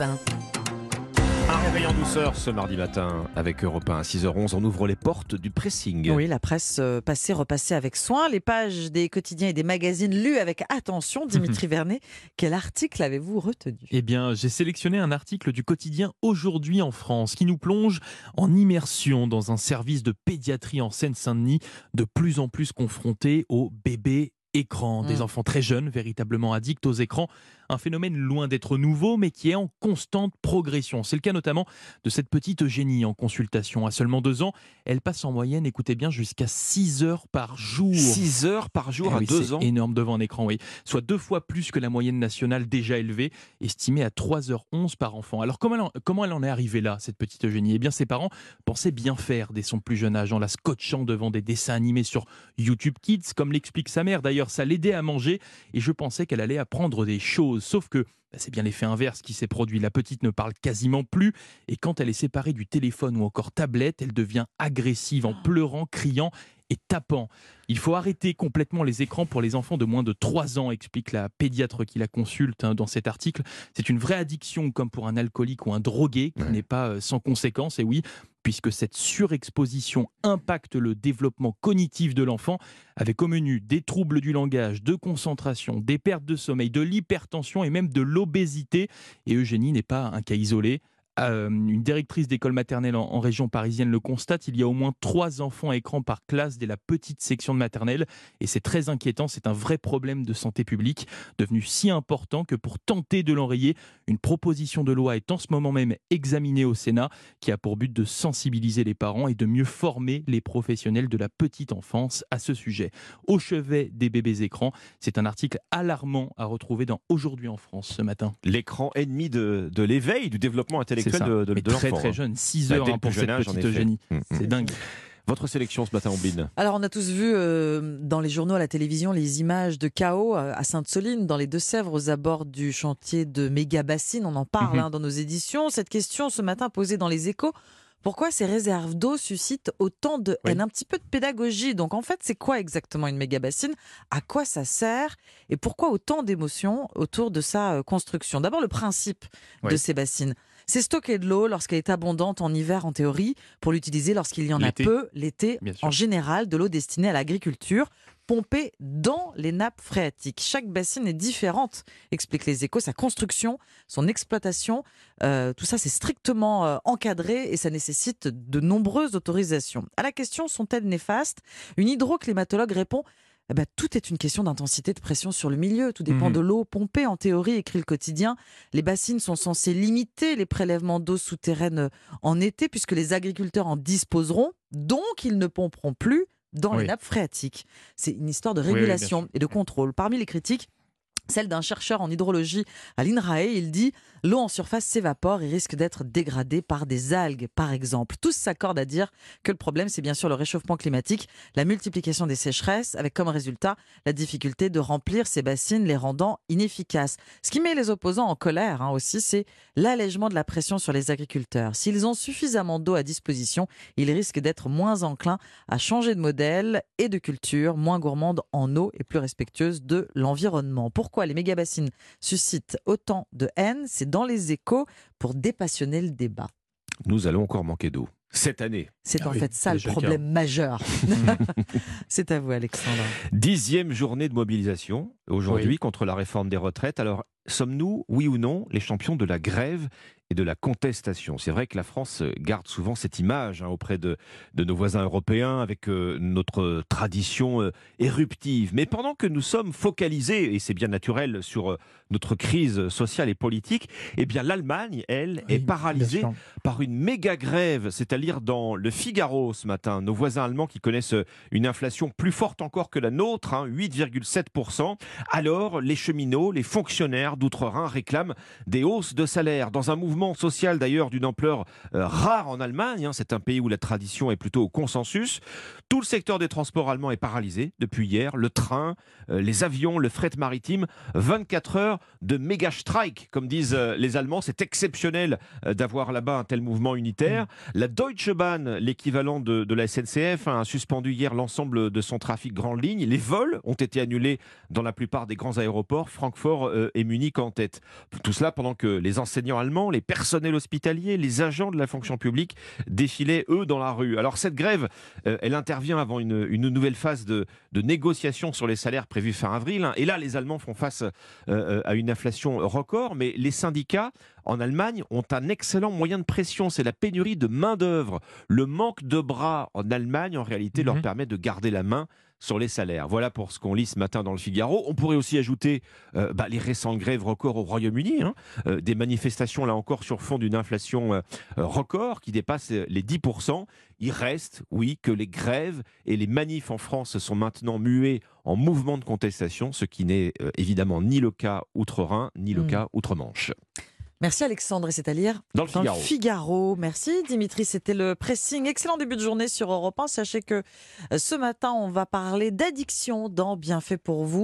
Europe 1. Un réveil en douceur ce mardi matin avec Europe 1 à 6h11. On ouvre les portes du pressing. Oui, la presse euh, passée, repassée avec soin. Les pages des quotidiens et des magazines lues avec attention. Dimitri Vernet, quel article avez-vous retenu? Eh bien, j'ai sélectionné un article du quotidien Aujourd'hui en France qui nous plonge en immersion dans un service de pédiatrie en Seine-Saint-Denis de plus en plus confronté aux bébés écrans, des Mm. enfants très jeunes, véritablement addicts aux écrans. Un phénomène loin d'être nouveau, mais qui est en constante progression. C'est le cas notamment de cette petite Eugénie en consultation. À seulement deux ans, elle passe en moyenne, écoutez bien, jusqu'à 6 heures par jour. 6 heures par jour Eh à oui, 2 c'est ans. énorme devant un écran, oui. Soit deux fois plus que la moyenne nationale déjà élevée, estimée à 3h11 par enfant. Alors comment elle, en, comment elle en est arrivée là, cette petite Eugénie? Eh bien ses parents pensaient bien faire dès son plus jeune âge, en la scotchant devant des dessins animés sur YouTube Kids, comme l'explique sa mère. D'ailleurs, ça l'aidait à manger et je pensais qu'elle allait apprendre des choses. Sauf que bah, c'est bien l'effet inverse qui s'est produit. La petite ne parle quasiment plus et quand elle est séparée du téléphone ou encore tablette, elle devient agressive en pleurant, criant et tapant. Il faut arrêter complètement les écrans pour les enfants de moins de 3 ans, explique la pédiatre qui la consulte hein, dans cet article. C'est une vraie addiction comme pour un alcoolique ou un drogué qui Ouais. n'est pas euh, sans conséquence. Et oui, puisque cette surexposition impacte le développement cognitif de l'enfant, avec au menu des troubles du langage, de concentration, des pertes de sommeil, de l'hypertension et même de l'obésité. Et Eugénie n'est pas un cas isolé. Euh, une directrice d'école maternelle en, région parisienne le constate, il y a au moins trois enfants à écran par classe dès la petite section de maternelle et c'est très inquiétant, c'est un vrai problème de santé publique devenu si important que pour tenter de l'enrayer, une proposition de loi est en ce moment même examinée au Sénat qui a pour but de sensibiliser les parents et de mieux former les professionnels de la petite enfance à ce sujet. Au chevet des bébés écrans, c'est un article alarmant à retrouver dans Aujourd'hui en France ce matin. L'écran ennemi de, l'éveil, du développement intellectuel ça. de, de, de très l'enfant. très hein. jeune, 6 Bah, heures hein, pour cette âge, petite. Eugénie. Mm, mm. C'est dingue. Votre sélection ce matin, Ombline Alors, on a tous vu euh, dans les journaux, à la télévision, les images de chaos euh, à Sainte-Soline, dans les Deux-Sèvres, aux abords du chantier de méga bassines. On en parle Mhm. hein, dans nos éditions. Cette question, ce matin, posée dans les échos. Pourquoi ces réserves d'eau suscitent autant de Oui. haine? Un petit peu de pédagogie. Donc, en fait, c'est quoi exactement une méga bassine À quoi ça sert? Et pourquoi autant d'émotions autour de sa euh, construction? D'abord, le principe de ces bassines. C'est stocker de l'eau lorsqu'elle est abondante en hiver, en théorie, pour l'utiliser lorsqu'il y en a peu, l'été, en général, de l'eau destinée à l'agriculture, pompée dans les nappes phréatiques. Chaque bassine est différente, expliquent les échos. Sa construction, son exploitation, euh, tout ça, c'est strictement euh, encadré et ça nécessite de nombreuses autorisations. À la question, sont-elles néfastes? Une hydroclimatologue répond eh ben, tout est une question d'intensité de pression sur le milieu. Tout dépend Mhm. de l'eau pompée. En théorie, écrit le quotidien, les bassines sont censées limiter les prélèvements d'eau souterraine en été, puisque les agriculteurs en disposeront, donc ils ne pomperont plus dans les nappes phréatiques. C'est une histoire de oui, régulation et de contrôle. Parmi les critiques, celle d'un chercheur en hydrologie à l'INRAE, il dit l'eau en surface s'évapore et risque d'être dégradée par des algues, par exemple. Tous s'accordent à dire que le problème, c'est bien sûr le réchauffement climatique, la multiplication des sécheresses, avec comme résultat la difficulté de remplir ces bassines, les rendant inefficaces. Ce qui met les opposants en colère hein, aussi, c'est l'allègement de la pression sur les agriculteurs. S'ils ont suffisamment d'eau à disposition, ils risquent d'être moins enclins à changer de modèle et de culture, moins gourmandes en eau et plus respectueuses de l'environnement. Pourquoi les méga-bassines suscitent autant de haine C'est dans les échos pour dépassionner le débat. Nous allons encore manquer d'eau. Cette année. C'est Ah en oui, fait ça le problème majeur. c'est à vous, Alexandre. Dixième journée de mobilisation aujourd'hui Oui. contre la réforme des retraites. Alors, sommes-nous, oui ou non, les champions de la grève et de la contestation? C'est vrai que la France garde souvent cette image hein, auprès de, de nos voisins européens avec euh, notre tradition euh, éruptive. Mais pendant que nous sommes focalisés, et c'est bien naturel, sur euh, notre crise sociale et politique, eh bien l'Allemagne, elle, est paralysée par une méga grève, c'est-à-dire dans le Figaro ce matin. Nos voisins allemands qui connaissent une inflation plus forte encore que la nôtre, hein, 8,7%. Alors, les cheminots, les fonctionnaires d'outre-Rhin réclament des hausses de salaire dans un mouvement social d'ailleurs d'une ampleur euh, rare en Allemagne. hein. C'est un pays où la tradition est plutôt au consensus. Tout le secteur des transports allemands est paralysé depuis hier. Le train, euh, les avions, le fret maritime, 24 heures de méga strike, comme disent euh, les Allemands. C'est exceptionnel d'avoir là-bas un tel mouvement unitaire. La Deutsche Bahn, l'équivalent de, la SNCF, hein, a suspendu hier l'ensemble de son trafic grande ligne. Les vols ont été annulés dans la plupart des grands aéroports, Francfort et Munich en tête. Tout cela pendant que les enseignants allemands, les personnels hospitaliers, les agents de la fonction publique défilaient, eux, dans la rue. Alors cette grève, euh, elle intervient avant une, une nouvelle phase de, de négociation sur les salaires prévus fin avril. hein. Et là, les Allemands font face euh, euh, à une inflation record, mais les syndicats en Allemagne ont un excellent moyen de pression, c'est la pénurie de main-d'œuvre. Le manque de bras en Allemagne, en réalité, leur Mhm. permet de garder la main sur les salaires. Voilà pour ce qu'on lit ce matin dans le Figaro. On pourrait aussi ajouter euh, bah, les récentes grèves records au Royaume-Uni, hein. Euh, des manifestations là encore sur fond d'une inflation euh, record qui dépasse les 10%. Il reste, oui, que les grèves et les manifs en France sont maintenant mués en mouvement de contestation, ce qui n'est évidemment ni le cas outre-Rhin, ni le Mm. cas outre-Manche. Merci Alexandre, et c'est à lire Dans le dans Figaro. le Figaro. Merci Dimitri, c'était le pressing. Excellent début de journée sur Europe 1. Sachez que euh, ce matin, on va parler d'addiction dans Bienfait pour vous.